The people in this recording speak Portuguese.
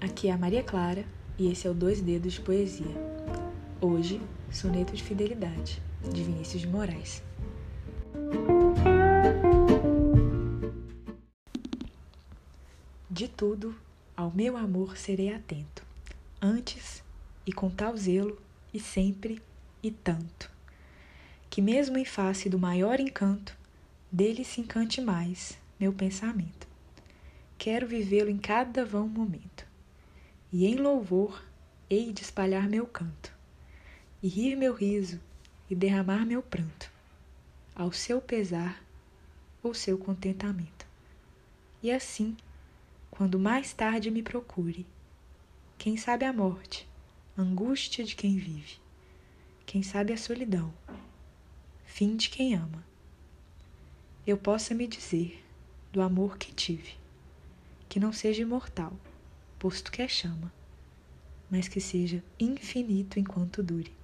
Aqui é a Maria Clara e esse é o Dois Dedos de Poesia. Hoje, Soneto de Fidelidade, de Vinícius de Moraes. De tudo, ao meu amor serei atento, antes e com tal zelo, e sempre e tanto, que mesmo em face do maior encanto, dele se encante mais meu pensamento. Quero vivê-lo em cada vão momento, e em louvor hei de espalhar meu canto, e rir meu riso, e derramar meu pranto, ao seu pesar ou seu contentamento. E assim, quando mais tarde me procure, quem sabe a morte, angústia de quem vive, quem sabe a solidão, fim de quem ama, eu possa me dizer do amor que tive, que não seja imortal, posto que é chama, mas que seja infinito enquanto dure.